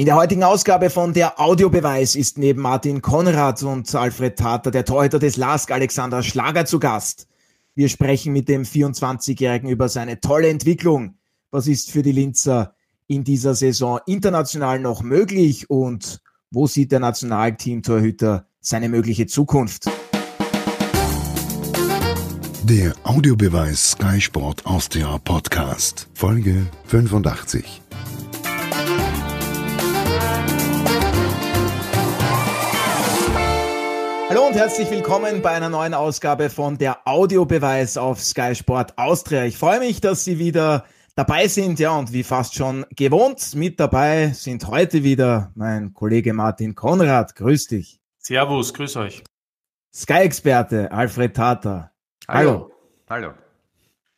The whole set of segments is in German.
In der heutigen Ausgabe von der Audiobeweis ist neben Martin Konrad und Alfred Tater der Torhüter des LASK Alexander Schlager zu Gast. Wir sprechen mit dem 24-Jährigen über seine tolle Entwicklung. Was ist für die Linzer in dieser Saison international noch möglich und wo sieht der Nationalteam-Torhüter seine mögliche Zukunft? Der Audiobeweis Sky Sport Austria Podcast, Folge 85. herzlich willkommen bei einer neuen Ausgabe von der Audiobeweis auf Sky Sport Austria. Ich freue mich, dass Sie wieder dabei sind, ja, und wie fast schon gewohnt, mit dabei sind heute wieder mein Kollege Martin Konrad. Grüß dich. Servus, grüß euch. Sky-Experte Alfred Tater. Hallo. Hallo.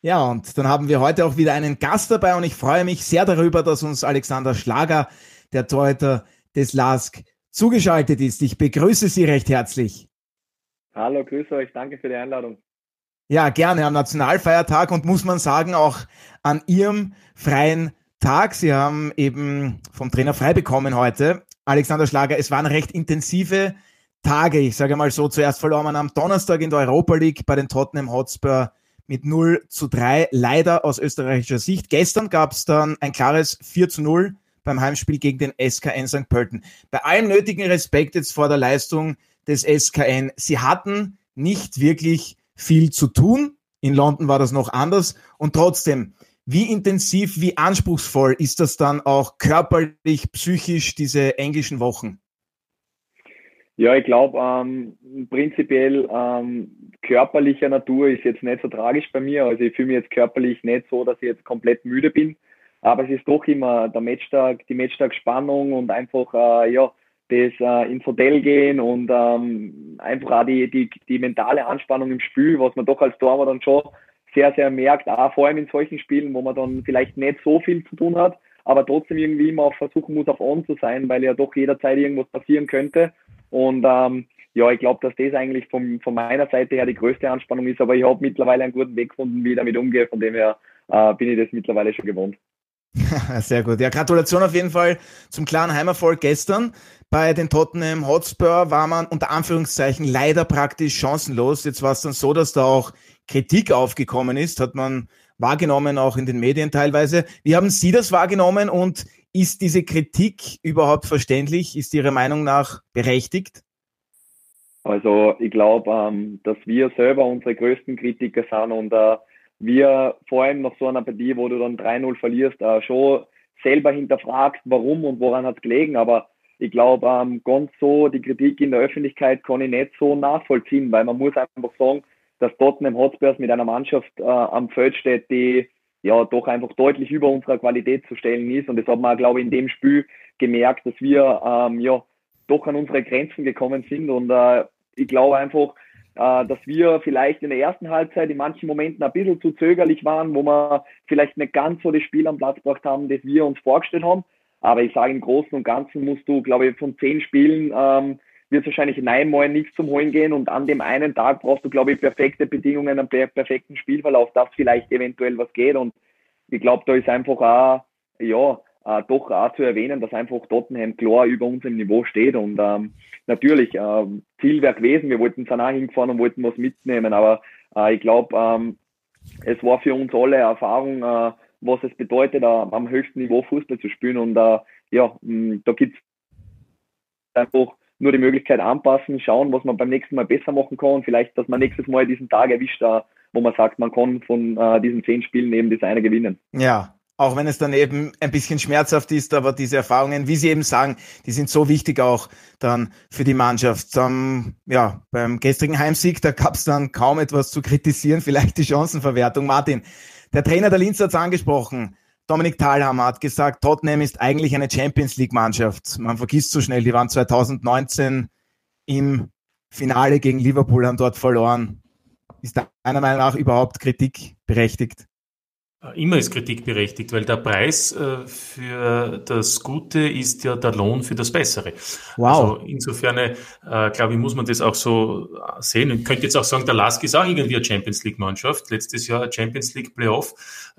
Ja, und dann haben wir heute auch wieder einen Gast dabei und ich freue mich sehr darüber, dass uns Alexander Schlager, der Torhüter des LASK, zugeschaltet ist. Ich begrüße Sie recht herzlich. Hallo, grüße euch. Danke für die Einladung. Ja, gerne am Nationalfeiertag und muss man sagen, auch an Ihrem freien Tag. Sie haben eben vom Trainer frei bekommen heute. Alexander Schlager, es waren recht intensive Tage. Ich sage mal so, zuerst verloren man am Donnerstag in der Europa League bei den Tottenham Hotspur mit 0 zu 3, leider aus österreichischer Sicht. Gestern gab es dann ein klares 4 zu 0 beim Heimspiel gegen den SKN St. Pölten. Bei allem nötigen Respekt jetzt vor der Leistung des SKN. Sie hatten nicht wirklich viel zu tun. In London war das noch anders. Und trotzdem, wie intensiv, wie anspruchsvoll ist das dann auch körperlich, psychisch, diese englischen Wochen? Ja, ich glaube, ähm, prinzipiell ähm, körperlicher Natur ist jetzt nicht so tragisch bei mir. Also ich fühle mich jetzt körperlich nicht so, dass ich jetzt komplett müde bin. Aber es ist doch immer der Matchtag, die Matchtag-Spannung und einfach, äh, ja, das äh, ins Hotel gehen und ähm, einfach auch die, die, die mentale Anspannung im Spiel, was man doch als Torwart dann schon sehr, sehr merkt, auch vor allem in solchen Spielen, wo man dann vielleicht nicht so viel zu tun hat, aber trotzdem irgendwie immer auch versuchen muss, auf On zu sein, weil ja doch jederzeit irgendwas passieren könnte. Und ähm, ja, ich glaube, dass das eigentlich vom, von meiner Seite her die größte Anspannung ist, aber ich habe mittlerweile einen guten Weg gefunden, wie ich damit umgehe. Von dem her äh, bin ich das mittlerweile schon gewohnt. Sehr gut. Ja, Gratulation auf jeden Fall zum klaren Heimerfolg gestern. Bei den Tottenham Hotspur war man unter Anführungszeichen leider praktisch chancenlos. Jetzt war es dann so, dass da auch Kritik aufgekommen ist, hat man wahrgenommen, auch in den Medien teilweise. Wie haben Sie das wahrgenommen und ist diese Kritik überhaupt verständlich? Ist Ihrer Meinung nach berechtigt? Also ich glaube, ähm, dass wir selber unsere größten Kritiker sind und äh, wir vor allem nach so einer Partie, wo du dann 3-0 verlierst, äh, schon selber hinterfragst, warum und woran hat es gelegen. Aber ich glaube, ähm, ganz so die Kritik in der Öffentlichkeit kann ich nicht so nachvollziehen, weil man muss einfach sagen, dass Tottenham Hotspurs mit einer Mannschaft äh, am Feld steht, die ja doch einfach deutlich über unserer Qualität zu stellen ist. Und das hat man, glaube ich, in dem Spiel gemerkt, dass wir ähm, ja doch an unsere Grenzen gekommen sind. Und äh, ich glaube einfach, äh, dass wir vielleicht in der ersten Halbzeit in manchen Momenten ein bisschen zu zögerlich waren, wo wir vielleicht nicht ganz so das Spiel am Platz gebracht haben, das wir uns vorgestellt haben. Aber ich sage, im Großen und Ganzen musst du, glaube ich, von zehn Spielen ähm, wird wahrscheinlich neunmal nichts zum Holen gehen und an dem einen Tag brauchst du, glaube ich, perfekte Bedingungen, einen perfekten Spielverlauf, dass vielleicht eventuell was geht. Und ich glaube, da ist einfach auch, ja, äh, doch auch zu erwähnen, dass einfach Tottenham klar über unserem Niveau steht. Und ähm, natürlich, äh, Ziel wäre gewesen, wir wollten Sanaa hingefahren und wollten was mitnehmen, aber äh, ich glaube, ähm, es war für uns alle Erfahrung, äh, was es bedeutet, äh, am höchsten Niveau Fußball zu spielen. Und äh, ja, mh, da gibt's einfach nur die Möglichkeit anpassen, schauen, was man beim nächsten Mal besser machen kann. Vielleicht, dass man nächstes Mal diesen Tag erwischt, äh, wo man sagt, man kann von äh, diesen zehn Spielen eben das eine gewinnen. Ja, auch wenn es dann eben ein bisschen schmerzhaft ist, aber diese Erfahrungen, wie Sie eben sagen, die sind so wichtig auch dann für die Mannschaft. Um, ja, beim gestrigen Heimsieg, da gab es dann kaum etwas zu kritisieren, vielleicht die Chancenverwertung. Martin, der Trainer der Linz hat es angesprochen. Dominik Thalhammer hat gesagt, Tottenham ist eigentlich eine Champions League Mannschaft. Man vergisst so schnell, die waren 2019 im Finale gegen Liverpool, haben dort verloren. Ist da meiner Meinung nach überhaupt Kritik berechtigt? Immer ist Kritik berechtigt, weil der Preis äh, für das Gute ist ja der Lohn für das Bessere. Wow. Also insofern, äh, glaube ich, muss man das auch so sehen. Ich könnte jetzt auch sagen, der Lask ist auch irgendwie eine Champions League Mannschaft. Letztes Jahr Champions League Playoff,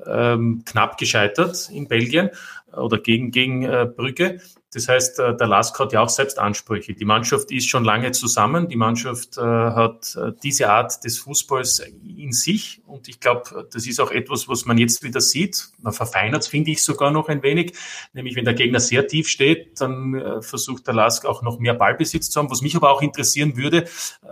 ähm, knapp gescheitert in Belgien. oder gegen, gegen äh, Brügge. Das heißt, äh, der Lask hat ja auch selbst Ansprüche. Die Mannschaft ist schon lange zusammen. Die Mannschaft äh, hat äh, diese Art des Fußballs in sich. Und ich glaube, das ist auch etwas, was man jetzt wieder sieht. Man verfeinert es, finde ich, sogar noch ein wenig. Nämlich, wenn der Gegner sehr tief steht, dann versucht der Lask auch noch mehr Ballbesitz zu haben. Was mich aber auch interessieren würde,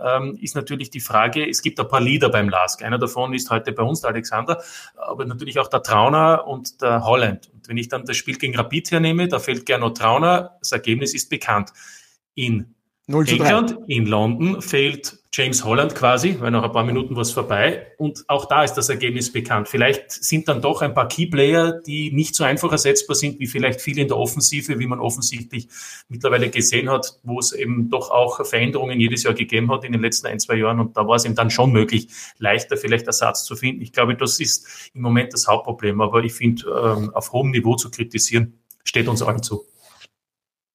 ähm, ist natürlich die Frage, es gibt ein paar Leader beim Lask. Einer davon ist heute bei uns der Alexander, aber natürlich auch der Trauner und der Holland. Und wenn ich dann das Spiel gegen Rapid hernehme, da fällt Gernot Trauner, das Ergebnis ist bekannt. In England, in London fehlt James Holland quasi, weil noch ein paar Minuten was vorbei. Und auch da ist das Ergebnis bekannt. Vielleicht sind dann doch ein paar Keyplayer, die nicht so einfach ersetzbar sind, wie vielleicht viele in der Offensive, wie man offensichtlich mittlerweile gesehen hat, wo es eben doch auch Veränderungen jedes Jahr gegeben hat in den letzten ein, zwei Jahren. Und da war es eben dann schon möglich, leichter vielleicht Ersatz zu finden. Ich glaube, das ist im Moment das Hauptproblem. Aber ich finde, ähm, auf hohem Niveau zu kritisieren, steht uns allen zu.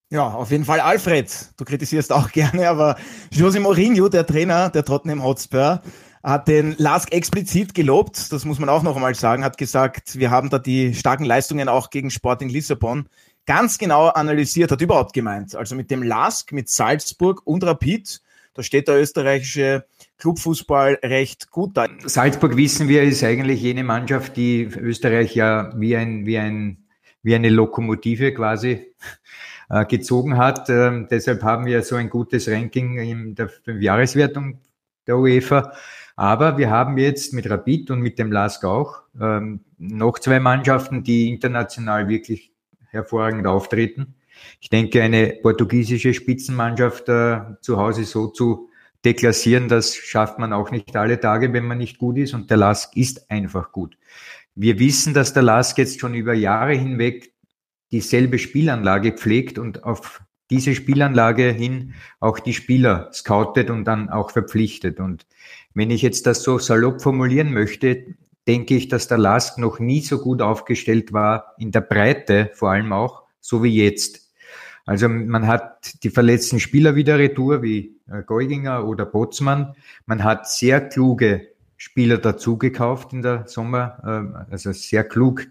Ja, auf jeden Fall Alfred. Du kritisierst auch gerne, aber Jose Mourinho, der Trainer der Tottenham Hotspur, hat den Lask explizit gelobt. Das muss man auch noch einmal sagen. Hat gesagt, wir haben da die starken Leistungen auch gegen Sporting Lissabon ganz genau analysiert, hat überhaupt gemeint. Also mit dem Lask, mit Salzburg und Rapid, da steht der österreichische Clubfußball recht gut da. Salzburg wissen wir, ist eigentlich jene Mannschaft, die Österreich ja wie ein, wie ein, wie eine Lokomotive quasi äh, gezogen hat. Ähm, deshalb haben wir so ein gutes Ranking in der Jahreswertung der UEFA. Aber wir haben jetzt mit Rapid und mit dem LASK auch ähm, noch zwei Mannschaften, die international wirklich hervorragend auftreten. Ich denke, eine portugiesische Spitzenmannschaft äh, zu Hause so zu deklassieren, das schafft man auch nicht alle Tage, wenn man nicht gut ist. Und der LASK ist einfach gut. Wir wissen, dass der LASK jetzt schon über Jahre hinweg dieselbe Spielanlage pflegt und auf diese Spielanlage hin auch die Spieler scoutet und dann auch verpflichtet. Und wenn ich jetzt das so salopp formulieren möchte, denke ich, dass der Lask noch nie so gut aufgestellt war, in der Breite vor allem auch, so wie jetzt. Also man hat die verletzten Spieler wieder retour, wie äh, Geuginger oder Botzmann. Man hat sehr kluge Spieler dazugekauft in der Sommer, äh, also sehr klug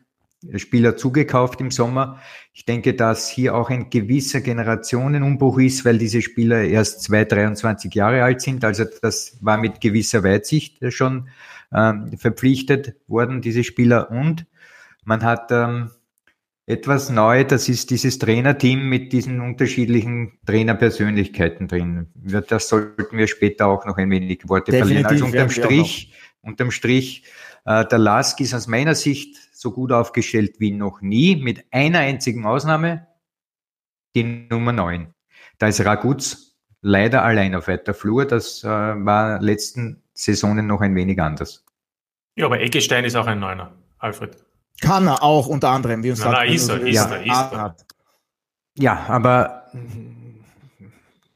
Spieler zugekauft im Sommer. Ich denke, dass hier auch ein gewisser Generationenumbruch ist, weil diese Spieler erst zwei, 23 Jahre alt sind. Also das war mit gewisser Weitsicht schon ähm, verpflichtet worden, diese Spieler. Und man hat ähm, etwas neu, das ist dieses Trainerteam mit diesen unterschiedlichen Trainerpersönlichkeiten drin. Das sollten wir später auch noch ein wenig Worte Definitiv, verlieren. Also unterm Strich, unterm Strich, äh, der Lask ist aus meiner Sicht so gut aufgestellt wie noch nie, mit einer einzigen Ausnahme, die Nummer 9. Da ist Raguz leider allein auf weiter Flur. Das äh, war letzten Saisonen noch ein wenig anders. Ja, aber Eggestein ist auch ein Neuner, Alfred. Kann er auch unter anderem, wie uns sagt. Nein, ist er, ist er, ist er. Ja, aber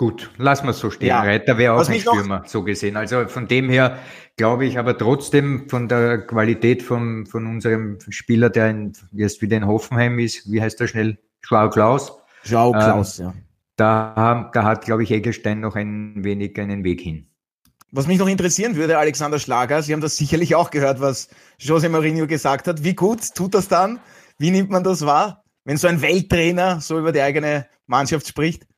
gut, lassen wir es so stehen. Ja. Reiter wäre auch ein Stürmer, so gesehen. Also von dem her glaube ich, aber trotzdem von der Qualität von, von unserem Spieler, der in, jetzt wieder in Hoffenheim ist, wie heißt er schnell? Joao Klaus. Joao Klaus, ähm, ja. Da, da hat, glaube ich, Egelstein noch ein wenig einen Weg hin. Was mich noch interessieren würde, Alexander Schlager, Sie haben das sicherlich auch gehört, was José Mourinho gesagt hat. Wie gut tut das dann? Wie nimmt man das wahr, wenn so ein Welttrainer so über die eigene Mannschaft spricht?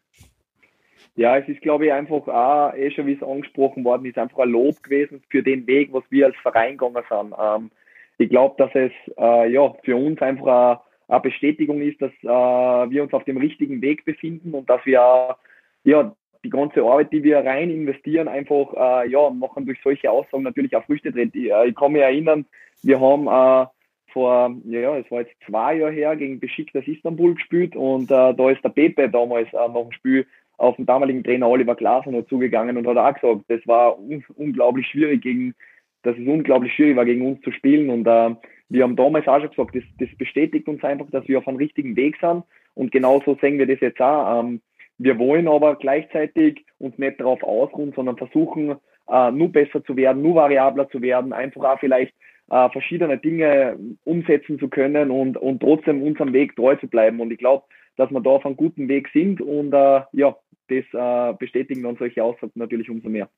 Ja, es ist, glaube ich, einfach auch, eh schon wie es angesprochen worden ist, einfach ein Lob gewesen für den Weg, was wir als Verein gegangen sind. Ähm, ich glaube, dass es äh, ja für uns einfach eine, Bestätigung ist, dass äh, wir uns auf dem richtigen Weg befinden und dass wir ja die ganze Arbeit, die wir rein investieren, einfach äh, ja machen durch solche Aussagen natürlich auch Früchte dreht. Ich, äh, ich kann mich erinnern, wir haben äh, vor, ja, es war jetzt zwei Jahre her, gegen Besiktas Istanbul gespielt und äh, da ist der Pepe damals äh, nach dem Spiel auf den damaligen Trainer Oliver Glasner zugegangen und hat auch gesagt, das war un unglaublich schwierig gegen, dass es unglaublich schwierig war, gegen uns zu spielen. Und äh, wir haben damals auch schon gesagt, das, das bestätigt uns einfach, dass wir auf einem richtigen Weg sind. Und genauso sehen wir das jetzt auch. Ähm, wir wollen aber gleichzeitig uns nicht darauf ausruhen, sondern versuchen, äh, nur besser zu werden, nur variabler zu werden, einfach auch vielleicht äh, verschiedene Dinge umsetzen zu können und, und trotzdem unserem Weg treu zu bleiben. Und ich glaube, dass wir da auf einem guten Weg sind und äh, ja, das äh, bestätigen dann solche Aussagen natürlich umso mehr.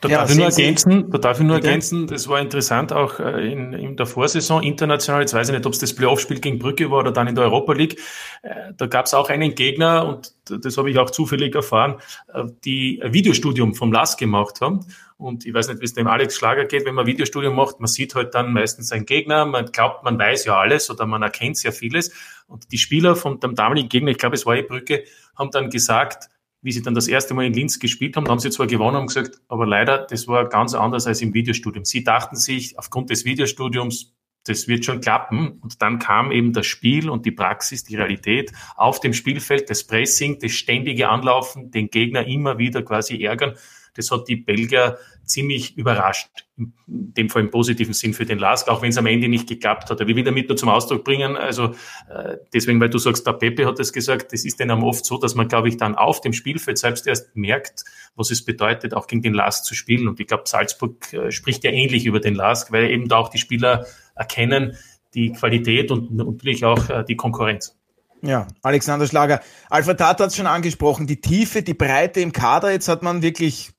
Da ja, darf ich nur ergänzen, da darf ich nur ergänzen, das war interessant auch äh, in, in der Vorsaison international, jetzt weiß ich nicht, ob es das Playoff-Spiel gegen Brücke war oder dann in der Europa League, äh, da gab es auch einen Gegner und das habe ich auch zufällig erfahren, äh, die ein Videostudium vom LAS gemacht haben. Und ich weiß nicht, wie es dem Alex Schlager geht, wenn man ein Videostudium macht, man sieht halt dann meistens seinen Gegner, man glaubt, man weiß ja alles oder man erkennt sehr vieles. Und die Spieler von dem damaligen Gegner, ich glaube es war die Brücke, haben dann gesagt, wie sie dann das erste Mal in Linz gespielt haben, da haben sie zwar gewonnen und gesagt, aber leider, das war ganz anders als im Videostudium. Sie dachten sich, aufgrund des Videostudiums, das wird schon klappen. Und dann kam eben das Spiel und die Praxis, die Realität auf dem Spielfeld, das Pressing, das ständige Anlaufen, den Gegner immer wieder quasi ärgern. Das hat die Belgier ziemlich überrascht, in dem Fall im positiven Sinn für den Lask, auch wenn es am Ende nicht geklappt hat. Aber ich will damit nur zum Ausdruck bringen, also äh, deswegen, weil du sagst, der Pepe hat es gesagt, das ist dann oft so, dass man, glaube ich, dann auf dem Spielfeld selbst erst merkt, was es bedeutet, auch gegen den Lask zu spielen. Und ich glaube, Salzburg äh, spricht ja ähnlich über den Lask, weil eben da auch die Spieler erkennen, die Qualität und natürlich auch äh, die Konkurrenz. Ja, Alexander Schlager. Alfred Tat hat es schon angesprochen, die Tiefe, die Breite im Kader. Jetzt hat man wirklich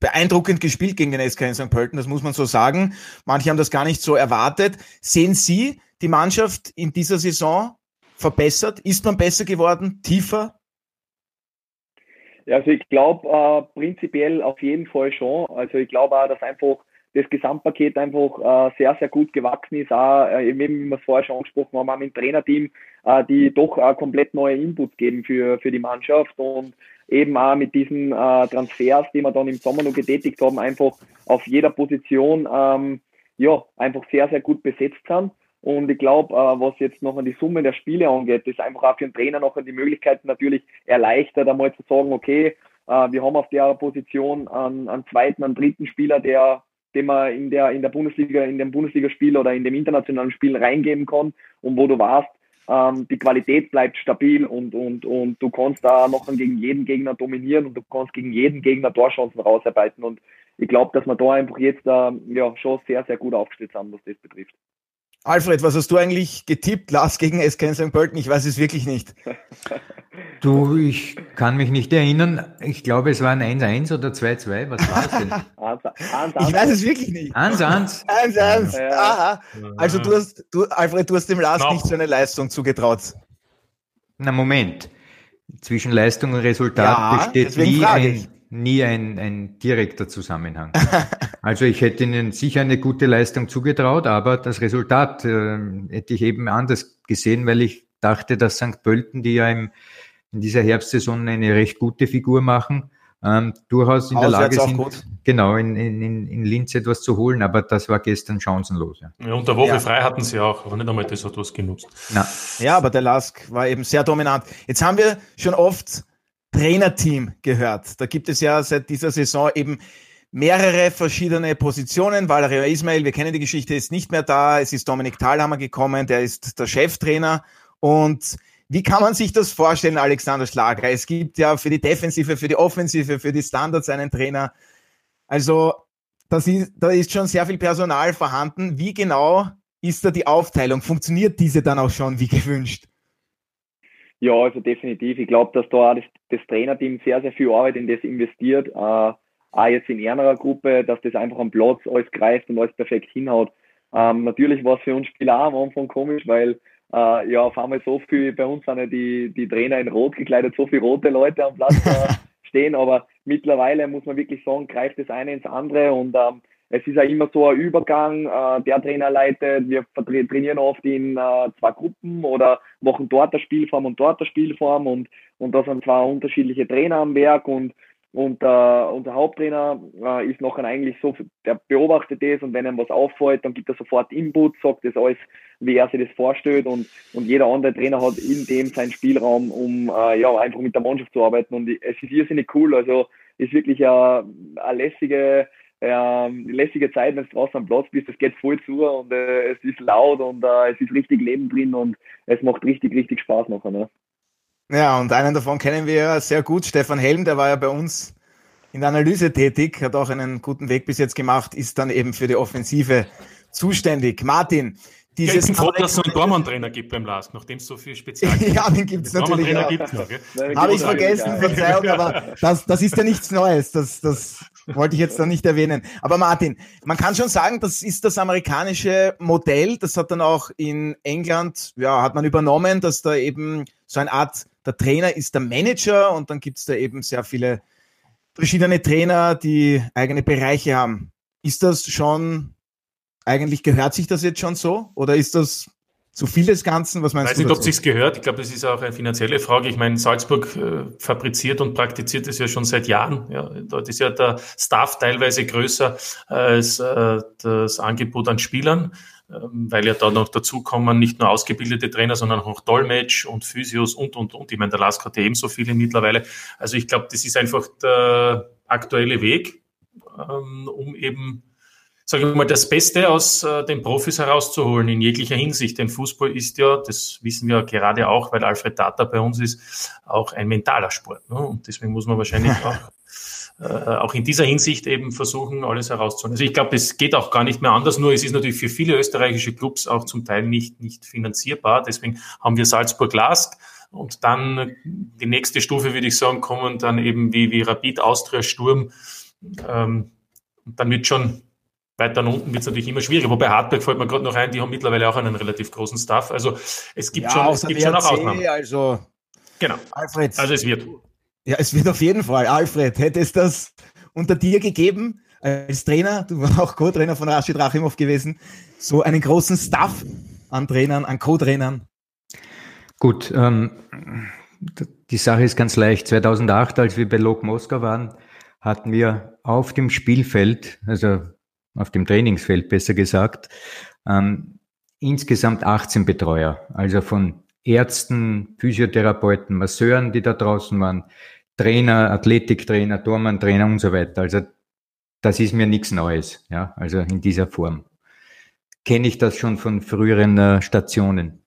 beeindruckend gespielt gegen den SK in St. Pölten, das muss man so sagen. Manche haben das gar nicht so erwartet. Sehen Sie die Mannschaft in dieser Saison verbessert? Ist man besser geworden, tiefer? Ja, also ich glaube äh, prinzipiell auf jeden Fall schon. Also ich glaube auch, dass einfach das Gesamtpaket einfach äh, sehr, sehr gut gewachsen ist. Auch, äh, eben, wie wir es vorher schon angesprochen haben, auch mit dem Trainerteam, äh, die doch äh, komplett neue Inputs geben für, für die Mannschaft und eben auch mit diesen äh, Transfers, die wir dann im Sommer noch getätigt haben, einfach auf jeder Position ähm, ja, einfach sehr, sehr gut besetzt sind. Und ich glaube, äh, was jetzt noch an die Summe der Spiele angeht, ist einfach auch für den Trainer noch die Möglichkeit natürlich erleichtert, einmal zu sagen, okay, äh, wir haben auf der Position einen, einen zweiten, einen dritten Spieler, der den man in der in der Bundesliga, in dem Bundesligaspiel oder in dem internationalen Spiel reingeben kann und wo du warst, ähm, die Qualität bleibt stabil und, und, und du kannst da noch gegen jeden Gegner dominieren und du kannst gegen jeden Gegner Torchancen rausarbeiten. Und ich glaube, dass wir da einfach jetzt äh, ja, schon sehr, sehr gut aufgestellt haben, was das betrifft. Alfred, was hast du eigentlich getippt? Lars gegen SK St. Pölten? Ich weiß es wirklich nicht. Du, ich kann mich nicht erinnern. Ich glaube, es waren 1-1 oder 2-2. Was war es denn? ich weiß es wirklich nicht. 1-1. 1-1. Aha. Also du hast, du, Alfred, du hast dem Lars no. nicht so eine Leistung zugetraut. Na Moment. Zwischen Leistung und Resultat ja, besteht nie ein, nie ein, ein direkter Zusammenhang. also ich hätte Ihnen sicher eine gute Leistung zugetraut, aber das Resultat äh, hätte ich eben anders gesehen, weil ich dachte, dass St. Pölten, die ja im in dieser Herbstsaison eine recht gute Figur machen, ähm, durchaus in der Lage sind, genau in, in, in Linz etwas zu holen, aber das war gestern chancenlos. Ja, ja und der Woche ja. frei hatten sie auch, aber nicht einmal das hat was genutzt. Na. Ja, aber der Lask war eben sehr dominant. Jetzt haben wir schon oft Trainerteam gehört. Da gibt es ja seit dieser Saison eben mehrere verschiedene Positionen. Valerio Ismail, wir kennen die Geschichte, ist nicht mehr da. Es ist Dominik Thalhammer gekommen, der ist der Cheftrainer und wie kann man sich das vorstellen, Alexander Schlager? Es gibt ja für die Defensive, für die Offensive, für die Standards einen Trainer. Also das ist, da ist schon sehr viel Personal vorhanden. Wie genau ist da die Aufteilung? Funktioniert diese dann auch schon wie gewünscht? Ja, also definitiv. Ich glaube, dass da das, das, Trainerteam sehr, sehr viel Arbeit in das investiert. Äh, auch jetzt in einer Gruppe, dass das einfach am Platz alles greift und alles perfekt hinhaut. Ähm, natürlich war es für uns Spieler am Anfang komisch, weil äh, ja, auf einmal so viel, bei uns sind ja die, die Trainer in Rot gekleidet, so viele rote Leute am Platz äh, stehen, aber mittlerweile muss man wirklich sagen, greift das eine ins andere und ähm, es ist ja immer so ein Übergang, äh, der Trainer leitet, wir trainieren oft in äh, zwei Gruppen oder machen dort eine Spielform und dort eine Spielform und, und da sind zwei unterschiedliche Trainer am Werk und und äh, unser Haupttrainer äh, ist nachher eigentlich so, der beobachtet das und wenn ihm was auffällt, dann gibt er sofort Input, sagt das alles, wie er sich das vorstellt und, und jeder andere Trainer hat in dem seinen Spielraum, um äh, ja einfach mit der Mannschaft zu arbeiten und es ist irrsinnig cool, also ist wirklich eine, eine lässige, äh, lässige Zeit, wenn du draußen am Platz bist, es geht voll zu und äh, es ist laut und äh, es ist richtig Leben drin und es macht richtig, richtig Spaß nachher. Ne? Ja, und einen davon kennen wir ja sehr gut, Stefan Helm, der war ja bei uns in der Analyse tätig, hat auch einen guten Weg bis jetzt gemacht, ist dann eben für die Offensive zuständig. Martin, dieses ja, ich bin froh, dass es einen Dormann-Trainer gibt beim LASK, nachdem es so viel Spezial gibt. ja, den gibt es natürlich auch. Gibt's noch, Habe ich vergessen, Verzeihung, aber das, das ist ja nichts Neues. Das, das wollte ich jetzt da nicht erwähnen. Aber Martin, man kann schon sagen, das ist das amerikanische Modell. Das hat dann auch in England, ja, hat man übernommen, dass da eben so eine Art, der Trainer ist der Manager und dann gibt es da eben sehr viele verschiedene Trainer, die eigene Bereiche haben. Ist das schon, eigentlich gehört sich das jetzt schon so? Oder ist das zu viel des Ganzen? Was meinst ich weiß du? Weiß nicht, ob es gehört. Ich glaube, es ist auch eine finanzielle Frage. Ich meine, Salzburg äh, fabriziert und praktiziert es ja schon seit Jahren. Ja, dort ist ja der Staff teilweise größer als äh, das Angebot an Spielern, äh, weil ja da noch dazukommen nicht nur ausgebildete Trainer, sondern auch Dolmetsch und Physios und, und, und. Ich meine, der Lask hat ja ebenso viele mittlerweile. Also ich glaube, das ist einfach der aktuelle Weg, ähm, um eben sage ich mal, das Beste aus äh, den Profis herauszuholen in jeglicher Hinsicht. Denn Fußball ist ja, das wissen wir gerade auch, weil Alfred Data bei uns ist, auch ein mentaler Sport. Ne? Und deswegen muss man wahrscheinlich auch, äh, auch in dieser Hinsicht eben versuchen, alles herauszuholen. Also ich glaube, es geht auch gar nicht mehr anders, nur es ist natürlich für viele österreichische Clubs auch zum Teil nicht, nicht finanzierbar. Deswegen haben wir Salzburg Lask. Und dann die nächste Stufe, würde ich sagen, kommen dann eben wie, wie Rapid, Austria, Sturm. Ähm, und dann wird schon weiter unten wird es natürlich immer schwieriger. Wobei Hartberg fällt mir gerade noch ein, die haben mittlerweile auch einen relativ großen Staff. Also es gibt ja, schon, es gibt schon auch Ausnahmen. Also, genau. Alfred. Also es wird. Ja, es wird auf jeden Fall. Alfred, hätte es das unter dir gegeben, als Trainer, du warst auch Co-Trainer von Rashid Rachimov gewesen, so einen großen Staff an Trainern, an Co-Trainern? Gut, ähm, die Sache ist ganz leicht. 2008, als wir bei Lok Moskau waren, hatten wir auf dem Spielfeld, also auf dem Trainingsfeld besser gesagt, ähm, insgesamt 18 Betreuer, also von Ärzten, Physiotherapeuten, Masseuren, die da draußen waren, Trainer, Athletiktrainer, Tormanntrainer und so weiter. Also das ist mir nichts Neues, ja, also in dieser Form. Kenne ich das schon von früheren äh, Stationen.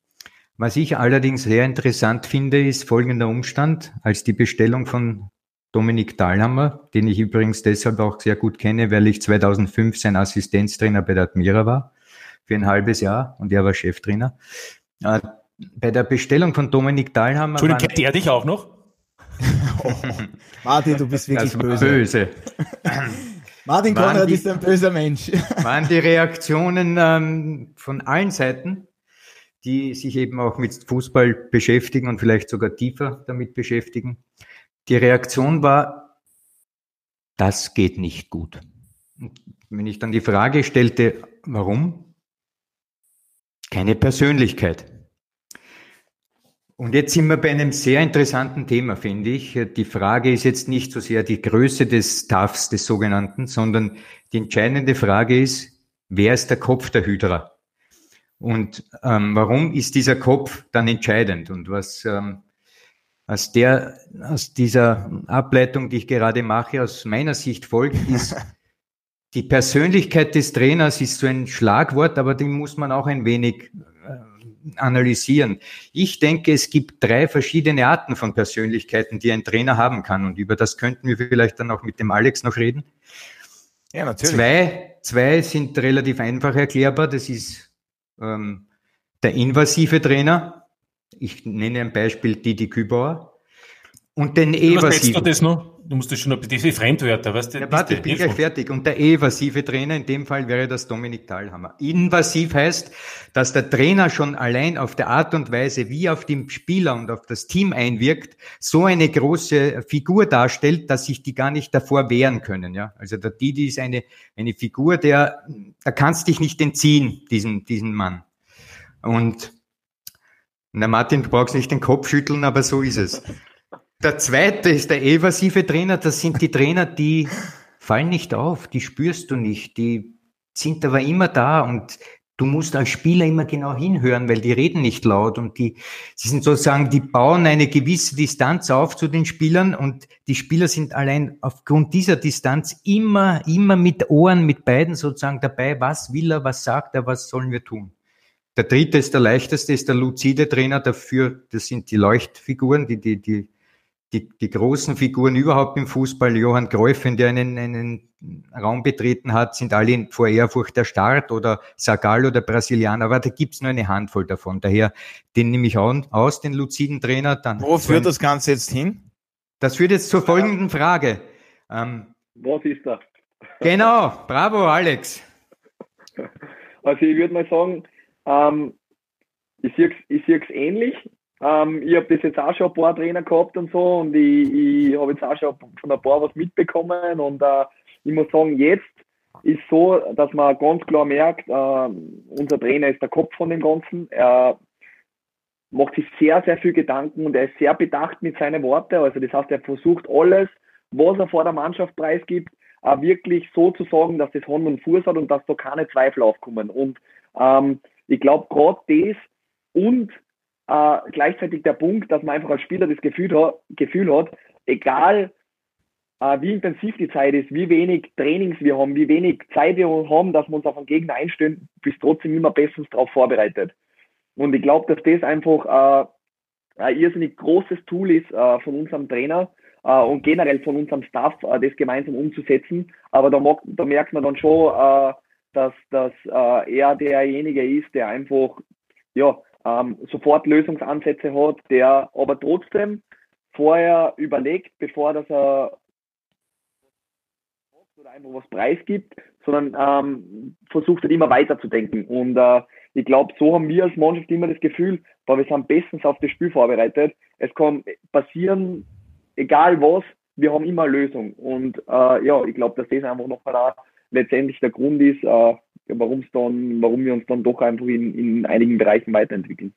Was ich allerdings sehr interessant finde, ist folgender Umstand. Als die Bestellung von Dominik Dahlhammer, den ich übrigens deshalb auch sehr gut kenne, weil ich 2005 sein Assistenztrainer bei der Admira war, für ein halbes Jahr und er war Cheftrainer. Äh, bei der Bestellung von Dominik Dahlhammer. Entschuldigung, kennt er dich auch noch? oh, Martin, du bist wirklich böse. böse. Martin Konrad die, ist ein böser Mensch. waren die Reaktionen ähm, von allen Seiten, die sich eben auch mit Fußball beschäftigen und vielleicht sogar tiefer damit beschäftigen, die Reaktion war, das geht nicht gut. Und wenn ich dann die Frage stellte, warum? Keine Persönlichkeit. Und jetzt sind wir bei einem sehr interessanten Thema, finde ich. Die Frage ist jetzt nicht so sehr die Größe des Staffs, des sogenannten, sondern die entscheidende Frage ist, wer ist der Kopf der Hydra? Und ähm, warum ist dieser Kopf dann entscheidend? Und was ähm, aus der, aus dieser Ableitung, die ich gerade mache, aus meiner Sicht folgt, ist, die Persönlichkeit des Trainers ist so ein Schlagwort, aber den muss man auch ein wenig äh, analysieren. Ich denke, es gibt drei verschiedene Arten von Persönlichkeiten, die ein Trainer haben kann. Und über das könnten wir vielleicht dann auch mit dem Alex noch reden. Ja, natürlich. Zwei, zwei sind relativ einfach erklärbar. Das ist ähm, der invasive Trainer, ich nenne ein Beispiel Didi Kübauer. Und den evasiven. Du das noch? Du musst das schon noch, diese Fremdwörter, weißt du? Ja, warte, ich bin gleich fertig. Und der evasive Trainer, in dem Fall wäre das Dominik Thalhammer. Invasiv heißt, dass der Trainer schon allein auf der Art und Weise, wie er auf den Spieler und auf das Team einwirkt, so eine große Figur darstellt, dass sich die gar nicht davor wehren können, ja. Also der Didi ist eine, eine Figur, der, da kannst dich nicht entziehen, diesen, diesen Mann. Und na Martin, du brauchst nicht den Kopf schütteln, aber so ist es. Der zweite ist der evasive Trainer. Das sind die Trainer, die fallen nicht auf, die spürst du nicht, die sind aber immer da und du musst als Spieler immer genau hinhören, weil die reden nicht laut und die, sie sind sozusagen, die bauen eine gewisse Distanz auf zu den Spielern und die Spieler sind allein aufgrund dieser Distanz immer, immer mit Ohren, mit beiden sozusagen dabei. Was will er, was sagt er, was sollen wir tun? Der dritte ist der leichteste, ist der luzide Trainer. Dafür, das sind die Leuchtfiguren, die, die, die, die, die großen Figuren überhaupt im Fußball. Johann Cruyff, wenn der einen, einen Raum betreten hat, sind alle vor Ehrfurcht erstarrt oder Sagallo, der Brasilianer. Aber da gibt's nur eine Handvoll davon. Daher, den nehme ich aus, den luziden Trainer. Dann Wo führt das Ganze jetzt hin? Das führt jetzt zur folgenden Frage. Ähm, Was ist da? Genau, bravo Alex. Also ich würde mal sagen, ähm, ich sehe es ich ähnlich. Ähm, ich habe das jetzt auch schon ein paar Trainer gehabt und so und ich, ich habe jetzt auch schon von ein paar was mitbekommen und äh, ich muss sagen, jetzt ist so, dass man ganz klar merkt, äh, unser Trainer ist der Kopf von dem Ganzen. Er macht sich sehr, sehr viel Gedanken und er ist sehr bedacht mit seinen Worten. Also das heißt, er versucht alles, was er vor der Mannschaft preisgibt, äh, wirklich so zu sagen, dass das Hand und Fuß hat und dass da keine Zweifel aufkommen. Und ähm, ich glaube, gerade das und äh, gleichzeitig der Punkt, dass man einfach als Spieler das Gefühl hat, Gefühl hat egal äh, wie intensiv die Zeit ist, wie wenig Trainings wir haben, wie wenig Zeit wir haben, dass wir uns auf einen Gegner einstellen, bist trotzdem immer bestens darauf vorbereitet. Und ich glaube, dass das einfach äh, ein irrsinnig großes Tool ist äh, von unserem Trainer äh, und generell von unserem Staff, äh, das gemeinsam umzusetzen. Aber da, da merkt man dann schon, äh, dass, dass äh, er derjenige ist, der einfach ja, ähm, sofort Lösungsansätze hat, der aber trotzdem vorher überlegt, bevor dass er oder einfach was preisgibt, sondern ähm, versucht halt immer weiterzudenken. Und äh, ich glaube, so haben wir als Mannschaft immer das Gefühl, weil wir sind bestens auf das Spiel vorbereitet. Es kann passieren, egal was, wir haben immer eine Lösung. Und äh, ja, ich glaube, dass das einfach noch da letztendlich der Grund ist, äh, warum dann, warum wir uns dann doch einfach in, in einigen Bereichen weiterentwickeln.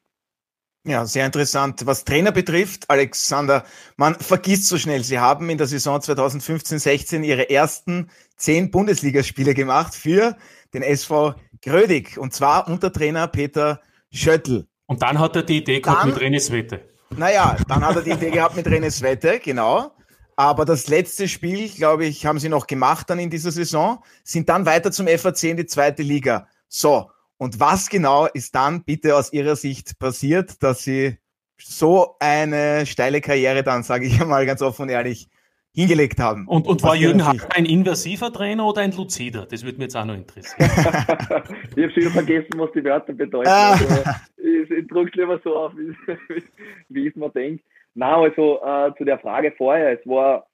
Ja, sehr interessant. Was Trainer betrifft, Alexander, man vergisst so schnell. Sie haben in der Saison 2015-16 ihre ersten zehn Bundesligaspiele gemacht für den SV Grödig und zwar unter Trainer Peter Schöttl. Und dann hat er die Idee gehabt dann, mit René Svette. Naja, dann hat er die Idee gehabt mit René Svette, genau. Aber das letzte Spiel, glaube ich, haben sie noch gemacht dann in dieser Saison, sind dann weiter zum FAC in die zweite Liga. So, und was genau ist dann bitte aus Ihrer Sicht passiert, dass Sie so eine steile Karriere dann, sage ich mal ganz offen und ehrlich, hingelegt haben. Und, und war Jürgen Hack ein inversiver Trainer oder ein luzider? Das würde mich jetzt auch noch interessieren. ich habe schon vergessen, was die Wörter bedeuten. Ah. Also, ich ich drücke es lieber so auf, wie, wie ich es mir denke. Nein, also äh, zu der Frage vorher, es war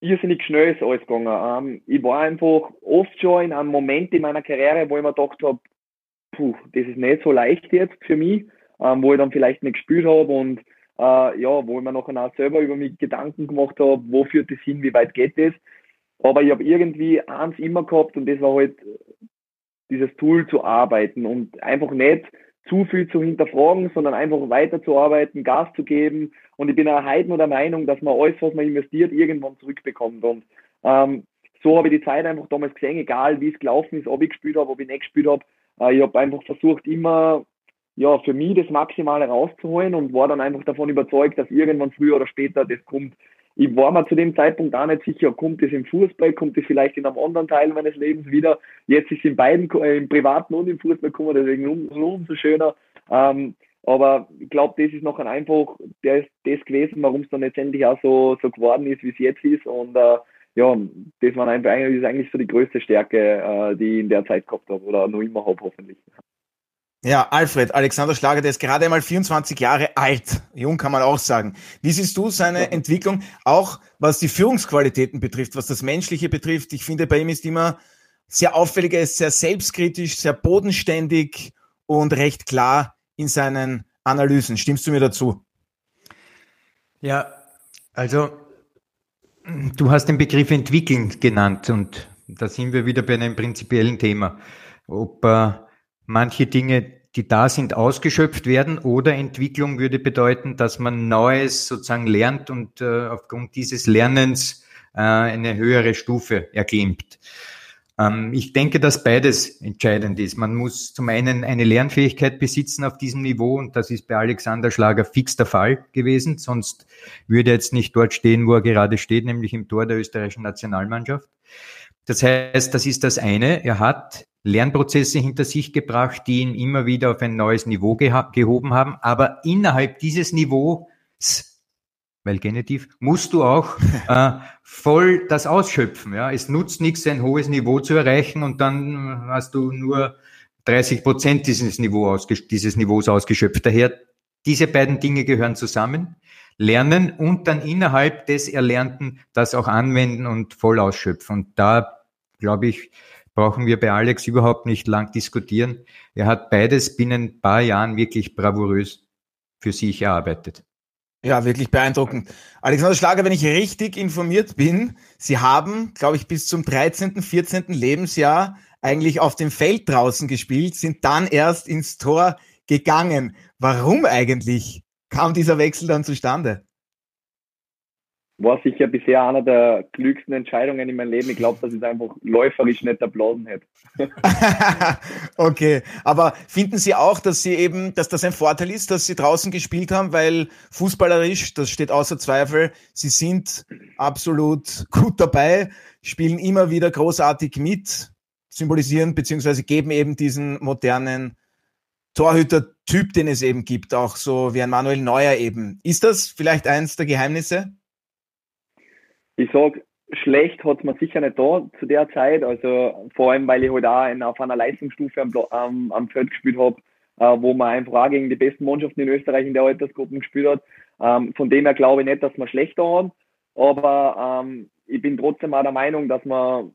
irrsinnig schnell ist alles gegangen. Ähm, ich war einfach oft schon in einem Moment in meiner Karriere, wo ich mir gedacht habe, puh, das ist nicht so leicht jetzt für mich, ähm, wo ich dann vielleicht nicht gespielt habe und äh, ja, wo ich mir nachher auch selber über mich Gedanken gemacht habe, wo führt das hin, wie weit geht das. Aber ich habe irgendwie eins immer gehabt und das war halt dieses Tool zu arbeiten und einfach nicht zu viel zu hinterfragen, sondern einfach weiterzuarbeiten, Gas zu geben. Und ich bin auch heute nur der Meinung, dass man alles, was man investiert, irgendwann zurückbekommt. Und ähm, so habe ich die Zeit einfach damals gesehen, egal wie es gelaufen ist, ob ich gespielt habe, ob ich nicht gespielt habe. Äh, ich habe einfach versucht, immer ja, für mich das Maximale rauszuholen und war dann einfach davon überzeugt, dass irgendwann früher oder später das kommt. Ich war mir zu dem Zeitpunkt auch nicht sicher, kommt es im Fußball, kommt es vielleicht in einem anderen Teil meines Lebens wieder. Jetzt ist es in beiden, äh, im Privaten und im Fußball gekommen, deswegen um, umso schöner. Ähm, aber ich glaube, das ist noch ein einfach das, das gewesen, warum es dann letztendlich auch so, so geworden ist, wie es jetzt ist. Und äh, ja, das war einfach, ist eigentlich so die größte Stärke, äh, die ich in der Zeit gehabt habe oder noch immer habe, hoffentlich. Ja, Alfred, Alexander Schlager, der ist gerade einmal 24 Jahre alt. Jung kann man auch sagen. Wie siehst du seine Entwicklung, auch was die Führungsqualitäten betrifft, was das Menschliche betrifft? Ich finde, bei ihm ist immer sehr auffällig, er ist sehr selbstkritisch, sehr bodenständig und recht klar in seinen Analysen. Stimmst du mir dazu? Ja, also du hast den Begriff entwickeln genannt und da sind wir wieder bei einem prinzipiellen Thema. Ob äh, manche Dinge die da sind, ausgeschöpft werden oder Entwicklung würde bedeuten, dass man Neues sozusagen lernt und äh, aufgrund dieses Lernens äh, eine höhere Stufe erklimmt. Ähm, ich denke, dass beides entscheidend ist. Man muss zum einen eine Lernfähigkeit besitzen auf diesem Niveau und das ist bei Alexander Schlager fix der Fall gewesen, sonst würde er jetzt nicht dort stehen, wo er gerade steht, nämlich im Tor der österreichischen Nationalmannschaft. Das heißt, das ist das eine. Er hat Lernprozesse hinter sich gebracht, die ihn immer wieder auf ein neues Niveau gehoben haben. Aber innerhalb dieses Niveaus, weil Genitiv, musst du auch äh, voll das ausschöpfen. Ja? Es nutzt nichts, ein hohes Niveau zu erreichen und dann hast du nur 30 Prozent dieses, Niveau dieses Niveaus ausgeschöpft. Daher, diese beiden Dinge gehören zusammen. Lernen und dann innerhalb des Erlernten das auch anwenden und voll ausschöpfen. Und da glaube ich, brauchen wir bei Alex überhaupt nicht lang diskutieren. Er hat beides binnen ein paar Jahren wirklich bravourös für sich erarbeitet. Ja, wirklich beeindruckend. Alexander Schlager, wenn ich richtig informiert bin, Sie haben, glaube ich, bis zum 13., 14. Lebensjahr eigentlich auf dem Feld draußen gespielt, sind dann erst ins Tor gegangen. Warum eigentlich kam dieser Wechsel dann zustande? War sicher bisher einer der klügsten Entscheidungen in meinem Leben. Ich glaube, dass ich es einfach läuferisch nicht erblasen hätte. okay, aber finden Sie auch, dass Sie eben, dass das ein Vorteil ist, dass Sie draußen gespielt haben, weil fußballerisch, das steht außer Zweifel, Sie sind absolut gut dabei, spielen immer wieder großartig mit, symbolisieren beziehungsweise geben eben diesen modernen Torhüter-Typ, den es eben gibt, auch so wie ein Manuel Neuer eben. Ist das vielleicht eins der Geheimnisse? Ich sage, schlecht hat mir sicher nicht da zu der Zeit. Also vor allem, weil ich halt auch in, auf einer Leistungsstufe am, am, am Feld gespielt habe, äh, wo man einfach auch gegen die besten Mannschaften in Österreich in der Altersgruppe gespielt hat. Ähm, von dem her glaube ich nicht, dass wir schlechter haben. Aber ähm, ich bin trotzdem auch der Meinung, dass man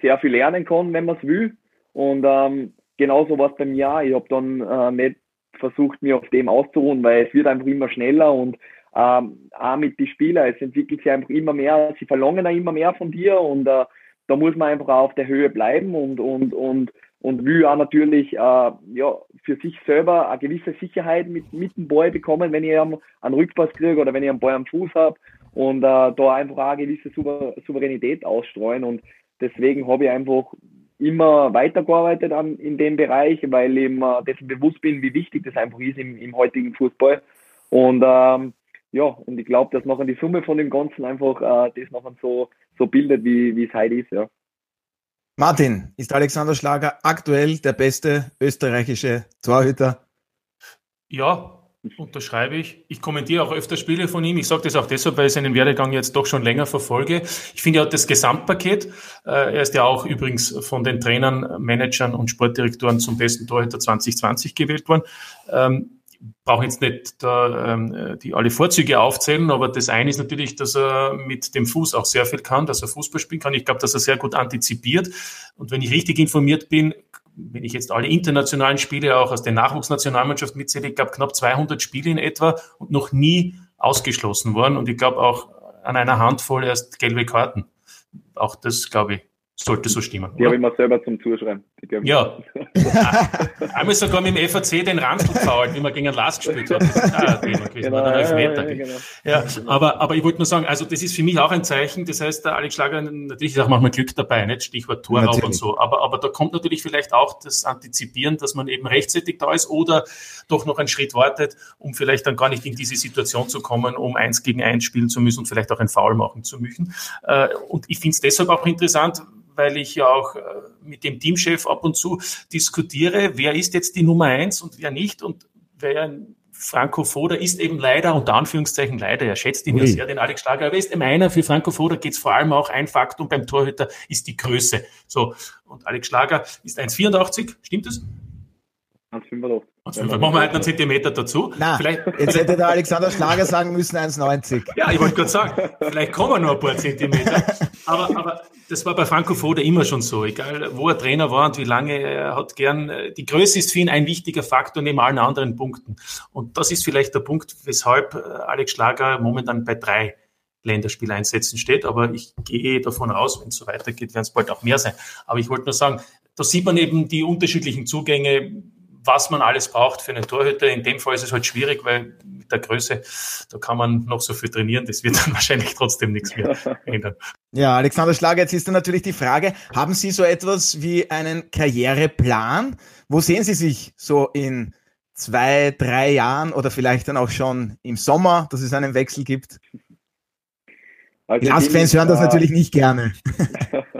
sehr viel lernen kann, wenn man es will. Und ähm, genauso war es bei mir auch. Ich habe dann äh, nicht versucht, mich auf dem auszuruhen, weil es wird einfach immer schneller und ähm, auch mit den Spielern. Es entwickelt sich einfach immer mehr, sie verlangen auch immer mehr von dir und äh, da muss man einfach auch auf der Höhe bleiben und, und, und, und will auch natürlich äh, ja, für sich selber eine gewisse Sicherheit mit, mit dem Ball bekommen, wenn ich einen Rückpass kriege oder wenn ich einen Ball am Fuß habe und äh, da einfach auch eine gewisse Souveränität ausstreuen und deswegen habe ich einfach immer weitergearbeitet an, in dem Bereich, weil ich mir dessen bewusst bin, wie wichtig das einfach ist im, im heutigen Fußball. Und ähm, ja, und ich glaube, dass nachher die Summe von dem Ganzen einfach äh, das nachher so, so bildet, wie, wie es heute ist, ja. Martin, ist Alexander Schlager aktuell der beste österreichische Torhüter? Ja, unterschreibe ich. Ich kommentiere auch öfter Spiele von ihm. Ich sage das auch deshalb, weil ich seinen Werdegang jetzt doch schon länger verfolge. Ich finde, er hat das Gesamtpaket. Äh, er ist ja auch übrigens von den Trainern, Managern und Sportdirektoren zum besten Torhüter 2020 gewählt worden. Brauche jetzt nicht da, ähm, die alle Vorzüge aufzählen, aber das eine ist natürlich, dass er mit dem Fuß auch sehr viel kann, dass er Fußball spielen kann. Ich glaube, dass er sehr gut antizipiert. Und wenn ich richtig informiert bin, wenn ich jetzt alle internationalen Spiele auch aus der Nachwuchsnationalmannschaft mitzähle, ich glaube knapp 200 Spiele in etwa und noch nie ausgeschlossen worden. Und ich glaube auch an einer Handvoll erst gelbe Karten. Auch das, glaube ich, sollte so stimmen. Die habe ich mir selber zum Zuschreiben. Ja. Einmal sogar mit dem FAC den Ranzel gefault, wie man gegen einen Last gespielt hat. Das ist auch ein Thema gewesen. Genau, ja, ja, genau. ja, aber, aber ich wollte nur sagen, also das ist für mich auch ein Zeichen. Das heißt, der Alex Schlager, natürlich ist auch manchmal Glück dabei, nicht? Stichwort Torraub und so. Aber, aber da kommt natürlich vielleicht auch das Antizipieren, dass man eben rechtzeitig da ist oder doch noch einen Schritt wartet, um vielleicht dann gar nicht in diese Situation zu kommen, um eins gegen eins spielen zu müssen und vielleicht auch ein Foul machen zu müssen. Äh, und ich finde es deshalb auch interessant, weil ich ja auch äh, mit dem Teamchef ab und zu diskutiere, wer ist jetzt die Nummer eins und wer nicht und wer Franco Foda ist eben leider, unter Anführungszeichen leider, er schätzt ihn ja sehr, den Alex Schlager, aber ist eben einer, für Franco Foda geht es vor allem auch ein Faktum beim Torhüter, ist die Größe. So, und Alex Schlager ist 1,84, stimmt das? 1,85. Machen wir halt einen Zentimeter dazu. Na, vielleicht, jetzt hätte der Alexander Schlager sagen müssen 1,90. Ja, ich wollte gerade sagen, vielleicht kommen noch ein paar Zentimeter. Aber, aber das war bei Franco Foda immer schon so. Egal, wo er Trainer war und wie lange, er hat gern, die Größe ist für ihn ein wichtiger Faktor neben allen anderen Punkten. Und das ist vielleicht der Punkt, weshalb äh, Alex Schlager momentan bei drei Länderspieleinsätzen steht. Aber ich gehe davon aus, wenn es so weitergeht, werden es bald auch mehr sein. Aber ich wollte nur sagen, da sieht man eben die unterschiedlichen Zugänge was man alles braucht für einen Torhüter. In dem Fall ist es halt schwierig, weil mit der Größe, da kann man noch so viel trainieren, das wird dann wahrscheinlich trotzdem nichts mehr ändern. Ja, Alexander Schlager, jetzt ist dann natürlich die Frage, haben Sie so etwas wie einen Karriereplan? Wo sehen Sie sich so in zwei, drei Jahren oder vielleicht dann auch schon im Sommer, dass es einen Wechsel gibt? Also Glasfans hören das natürlich nicht gerne.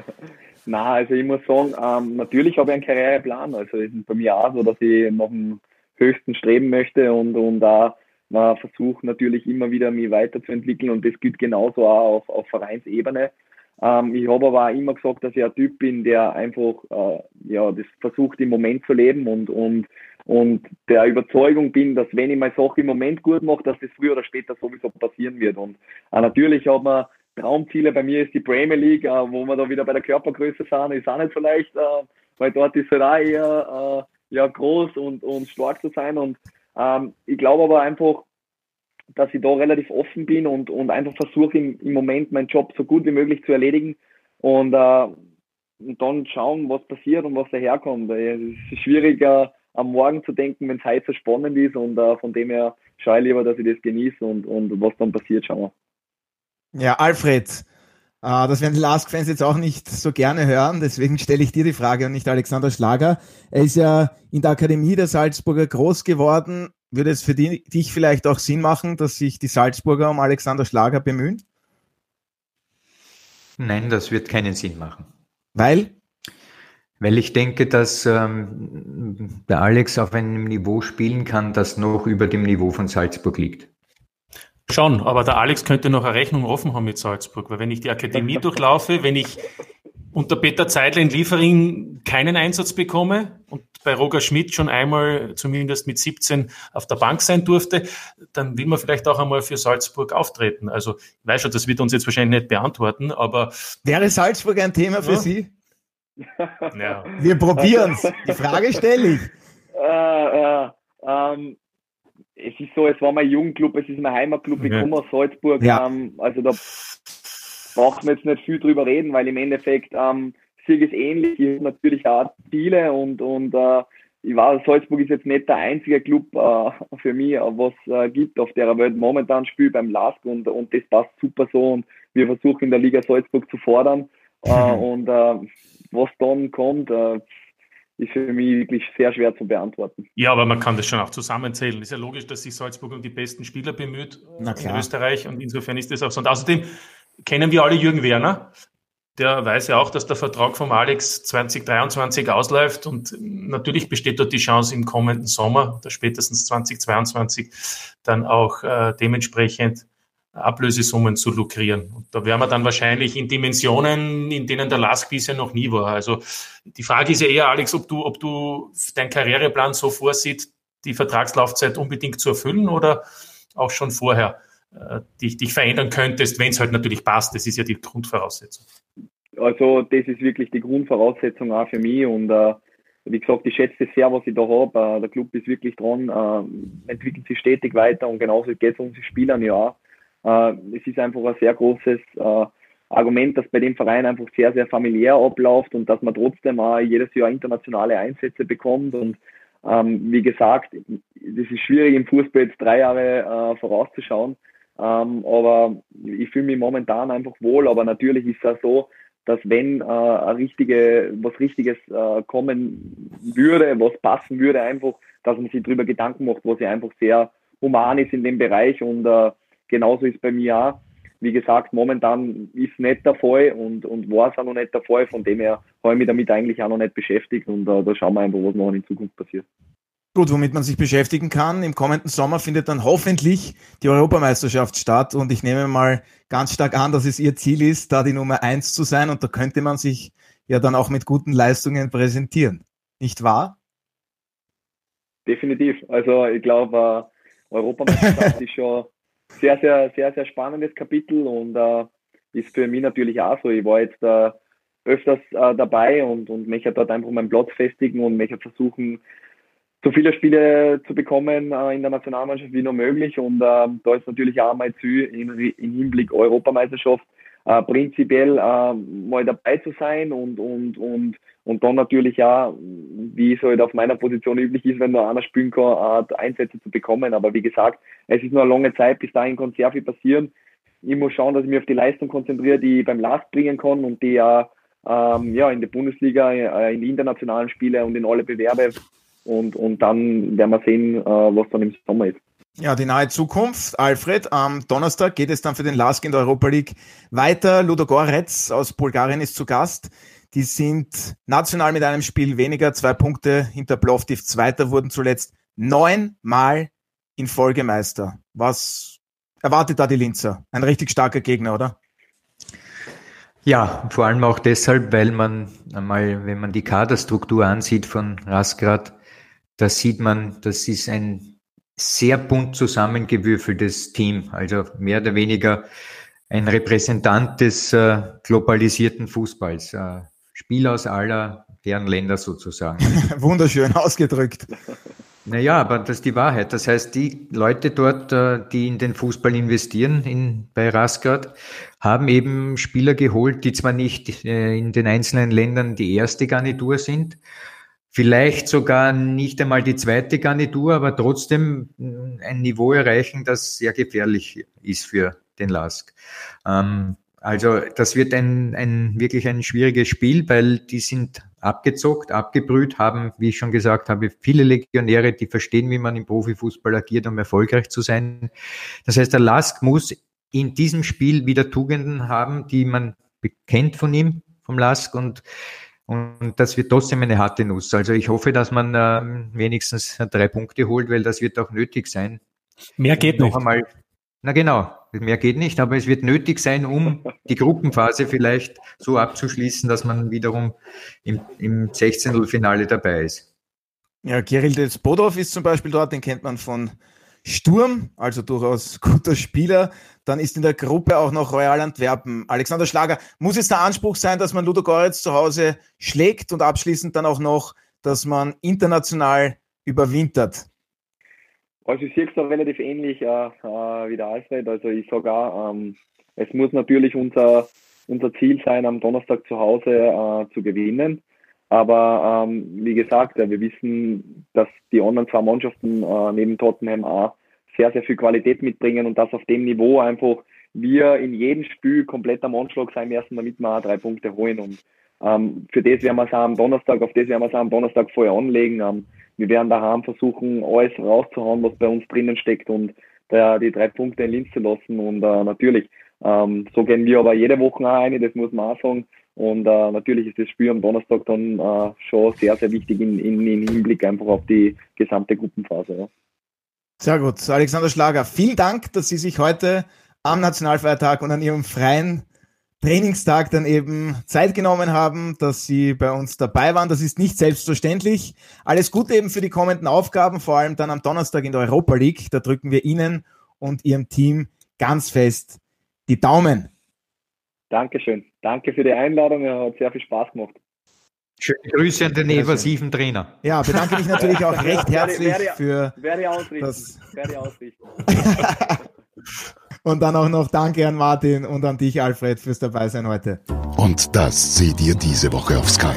Na, also ich muss sagen, ähm, natürlich habe ich einen Karriereplan. Also ist bei mir auch so, dass ich nach dem Höchsten streben möchte und, und da man versucht natürlich immer wieder mich weiterzuentwickeln und das gilt genauso auch auf, auf Vereinsebene. Ähm, ich habe aber auch immer gesagt, dass ich ein Typ bin, der einfach äh, ja das versucht im Moment zu leben und und und der Überzeugung bin, dass wenn ich meine Sache im Moment gut mache, dass das früher oder später sowieso passieren wird. Und äh, natürlich hat man Traumziele bei mir ist die Premier League, äh, wo wir da wieder bei der Körpergröße sind, ist auch nicht so leicht, äh, weil dort ist halt auch eher äh, ja, groß und, und stark zu sein. Und ähm, ich glaube aber einfach, dass ich da relativ offen bin und, und einfach versuche im, im Moment meinen Job so gut wie möglich zu erledigen und, äh, und dann schauen, was passiert und was daherkommt. Es ist schwieriger am Morgen zu denken, wenn es heute so spannend ist und äh, von dem her schaue ich lieber, dass ich das genieße und, und was dann passiert, schauen wir. Ja, Alfred, äh, das werden die Lask-Fans jetzt auch nicht so gerne hören, deswegen stelle ich dir die Frage und nicht Alexander Schlager. Er ist ja in der Akademie der Salzburger groß geworden. Würde es für die, dich vielleicht auch Sinn machen, dass sich die Salzburger um Alexander Schlager bemühen? Nein, das wird keinen Sinn machen. Weil? Weil ich denke, dass ähm, der Alex auf einem Niveau spielen kann, das noch über dem Niveau von Salzburg liegt. Schon, aber der Alex könnte noch eine Rechnung offen haben mit Salzburg, weil wenn ich die Akademie durchlaufe, wenn ich unter Peter Zeidler in Liefering keinen Einsatz bekomme und bei Roger Schmidt schon einmal zumindest mit 17 auf der Bank sein durfte, dann will man vielleicht auch einmal für Salzburg auftreten. Also ich weiß schon, das wird uns jetzt wahrscheinlich nicht beantworten, aber... Wäre Salzburg ein Thema für ja. Sie? Ja. Wir probieren es. Die Frage stelle ich. Äh, äh, ähm, es ist so, es war mein Jugendclub, es ist mein Heimatclub, ich komme aus Salzburg. Ja. Ähm, also da braucht man jetzt nicht viel drüber reden, weil im Endeffekt ähm, Sieg ist ähnlich, ich habe natürlich auch Ziele und, und äh, ich war, Salzburg ist jetzt nicht der einzige Club äh, für mich, was äh, gibt auf der Welt momentan spielt beim LASK und, und das passt super so und wir versuchen in der Liga Salzburg zu fordern äh, und äh, was dann kommt, äh, ist für mich wirklich sehr schwer zu beantworten. Ja, aber man kann das schon auch zusammenzählen. Ist ja logisch, dass sich Salzburg um die besten Spieler bemüht in Österreich und insofern ist das auch so. Und außerdem kennen wir alle Jürgen Werner. Der weiß ja auch, dass der Vertrag vom Alex 2023 ausläuft und natürlich besteht dort die Chance im kommenden Sommer, spätestens 2022, dann auch äh, dementsprechend Ablösesummen zu lukrieren. Und da wären wir dann wahrscheinlich in Dimensionen, in denen der Lask bisher noch nie war. Also die Frage ist ja eher, Alex, ob du, ob du deinen Karriereplan so vorsieht, die Vertragslaufzeit unbedingt zu erfüllen oder auch schon vorher äh, dich, dich verändern könntest, wenn es halt natürlich passt. Das ist ja die Grundvoraussetzung. Also das ist wirklich die Grundvoraussetzung auch für mich und äh, wie gesagt, ich schätze sehr, was ich da habe. Äh, der Club ist wirklich dran, äh, entwickelt sich stetig weiter und genauso geht es um die Spieler ja. Äh, es ist einfach ein sehr großes äh, Argument, dass bei dem Verein einfach sehr, sehr familiär abläuft und dass man trotzdem auch jedes Jahr internationale Einsätze bekommt. Und ähm, wie gesagt, das ist schwierig im Fußball jetzt drei Jahre äh, vorauszuschauen. Ähm, aber ich fühle mich momentan einfach wohl. Aber natürlich ist es auch so, dass wenn äh, richtige, was Richtiges äh, kommen würde, was passen würde, einfach, dass man sich darüber Gedanken macht, was ja einfach sehr human ist in dem Bereich und äh, genauso ist bei mir auch. Wie gesagt, momentan ist nicht der Fall und, und war es auch noch nicht der Fall. Von dem her habe ich mich damit eigentlich auch noch nicht beschäftigt und uh, da schauen wir einfach, was noch in Zukunft passiert. Gut, womit man sich beschäftigen kann. Im kommenden Sommer findet dann hoffentlich die Europameisterschaft statt und ich nehme mal ganz stark an, dass es Ihr Ziel ist, da die Nummer eins zu sein und da könnte man sich ja dann auch mit guten Leistungen präsentieren. Nicht wahr? Definitiv. Also ich glaube, uh, Europameisterschaft ist schon sehr, sehr, sehr, sehr spannendes Kapitel und äh, ist für mich natürlich auch so. Ich war jetzt äh, öfters äh, dabei und, und möchte dort einfach meinen Platz festigen und möchte versuchen, so viele Spiele zu bekommen äh, in der Nationalmannschaft wie nur möglich. Und äh, da ist natürlich auch mein Ziel im, Hinblick Europameisterschaft äh, prinzipiell äh, mal dabei zu sein und, und, und, und dann natürlich auch, wie es halt auf meiner Position üblich ist, wenn nur einer spielen kann, äh, Einsätze zu bekommen. Aber wie gesagt, es ist nur eine lange Zeit, bis dahin kann sehr viel passieren. Ich muss schauen, dass ich mich auf die Leistung konzentriere, die ich beim Last bringen kann und die ja, ähm, ja in der Bundesliga, äh, in die internationalen Spiele und in alle Bewerbe. Und, und dann werden wir sehen, äh, was dann im Sommer ist. Ja, die nahe Zukunft. Alfred, am Donnerstag geht es dann für den Lask in der Europa League weiter. Ludogorets aus Bulgarien ist zu Gast. Die sind national mit einem Spiel weniger, zwei Punkte hinter Plovdiv Zweiter, wurden zuletzt neunmal in Folge Meister. Was erwartet da die Linzer? Ein richtig starker Gegner, oder? Ja, vor allem auch deshalb, weil man einmal, wenn man die Kaderstruktur ansieht von Rasgrad, da sieht man, das ist ein sehr bunt zusammengewürfeltes Team. Also mehr oder weniger ein Repräsentant des äh, globalisierten Fußballs. Äh, Spiel aus aller deren Länder sozusagen. Wunderschön ausgedrückt. Naja, aber das ist die Wahrheit. Das heißt, die Leute dort, äh, die in den Fußball investieren, in, bei Rasgard, haben eben Spieler geholt, die zwar nicht äh, in den einzelnen Ländern die erste Garnitur sind, vielleicht sogar nicht einmal die zweite Garnitur, aber trotzdem äh, ein Niveau erreichen, das sehr gefährlich ist für den Lask. Ähm, also das wird ein, ein wirklich ein schwieriges Spiel, weil die sind abgezockt, abgebrüht, haben, wie ich schon gesagt habe, viele Legionäre, die verstehen, wie man im Profifußball agiert, um erfolgreich zu sein. Das heißt, der Lask muss in diesem Spiel wieder Tugenden haben, die man kennt von ihm, vom Lask und und das wird trotzdem eine harte Nuss. Also ich hoffe, dass man äh, wenigstens drei Punkte holt, weil das wird auch nötig sein. Mehr geht noch nicht. Einmal, na genau, mehr geht nicht, aber es wird nötig sein, um die Gruppenphase vielleicht so abzuschließen, dass man wiederum im, im 16-Finale dabei ist. Ja, Kirill Despodov ist zum Beispiel dort, den kennt man von Sturm, also durchaus guter Spieler. Dann ist in der Gruppe auch noch Royal Antwerpen. Alexander Schlager, muss es der Anspruch sein, dass man Ludogorets zu Hause schlägt und abschließend dann auch noch, dass man international überwintert? Also ich sehe es da relativ ähnlich äh, äh, wie der Alfred. Also ich sage auch, ähm, es muss natürlich unser, unser Ziel sein, am Donnerstag zu Hause äh, zu gewinnen. Aber ähm, wie gesagt, wir wissen, dass die anderen zwei Mannschaften äh, neben Tottenham auch sehr, sehr viel Qualität mitbringen und dass auf dem Niveau einfach wir in jedem Spiel komplett am Anschlag sein müssen, damit wir auch drei Punkte holen. Und ähm, für das werden wir es am Donnerstag, auf das werden wir es am Donnerstag vorher anlegen. Ähm, wir werden daheim versuchen, alles rauszuhauen, was bei uns drinnen steckt und da die drei Punkte in Linz zu lassen. Und äh, natürlich, ähm, so gehen wir aber jede Woche auch eine, das muss man auch sagen. Und äh, natürlich ist das Spiel am Donnerstag dann äh, schon sehr, sehr wichtig in, in, in Hinblick einfach auf die gesamte Gruppenphase. Ja. Sehr gut. Alexander Schlager, vielen Dank, dass Sie sich heute am Nationalfeiertag und an Ihrem freien Trainingstag dann eben Zeit genommen haben, dass Sie bei uns dabei waren. Das ist nicht selbstverständlich. Alles Gute eben für die kommenden Aufgaben, vor allem dann am Donnerstag in der Europa League. Da drücken wir Ihnen und Ihrem Team ganz fest die Daumen. Dankeschön. Danke für die Einladung. Er hat sehr viel Spaß gemacht. Schöne Grüße an den evasiven Trainer. Ja, bedanke mich natürlich auch recht herzlich werde, werde, für werde ausrichten. das. Werde ausrichten. Und dann auch noch Danke an Martin und an dich, Alfred, fürs Dabeisein heute. Und das seht ihr diese Woche auf Sky.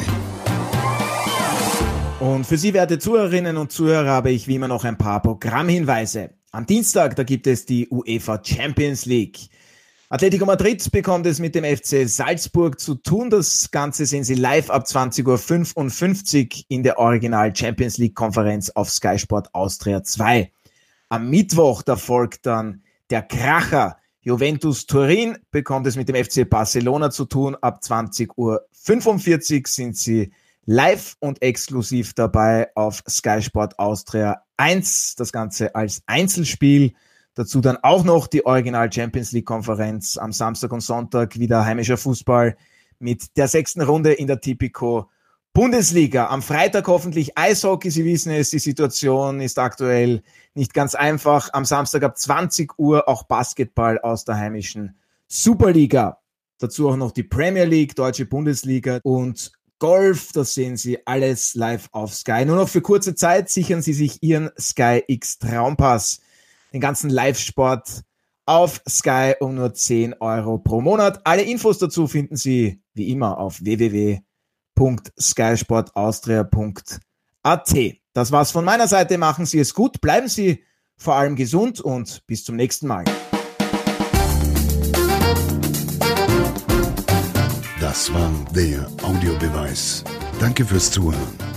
Und für Sie, werte Zuhörerinnen und Zuhörer, habe ich wie immer noch ein paar Programmhinweise. Am Dienstag, da gibt es die UEFA Champions League. Atletico Madrid bekommt es mit dem FC Salzburg zu tun. Das Ganze sehen Sie live ab 20.55 Uhr in der Original Champions League Konferenz auf Sky Sport Austria 2. Am Mittwoch, da folgt dann der Kracher. Juventus Turin bekommt es mit dem FC Barcelona zu tun. Ab 20.45 Uhr sind sie live und exklusiv dabei auf Sky Sport Austria 1. Das Ganze als Einzelspiel. Dazu dann auch noch die Original Champions League Konferenz am Samstag und Sonntag wieder heimischer Fußball mit der sechsten Runde in der Tipico Bundesliga. Am Freitag hoffentlich Eishockey. Sie wissen es, die Situation ist aktuell nicht ganz einfach. Am Samstag ab 20 Uhr auch Basketball aus der heimischen Superliga. Dazu auch noch die Premier League, Deutsche Bundesliga und Golf. Das sehen Sie alles live auf Sky. Nur noch für kurze Zeit sichern Sie sich Ihren Sky X Traumpass. Den ganzen Live-Sport auf Sky um nur 10 Euro pro Monat. Alle Infos dazu finden Sie wie immer auf www www.skysportaustria.at. Das war's von meiner Seite. Machen Sie es gut, bleiben Sie vor allem gesund und bis zum nächsten Mal. Das war der Audiobeweis. Danke fürs Zuhören.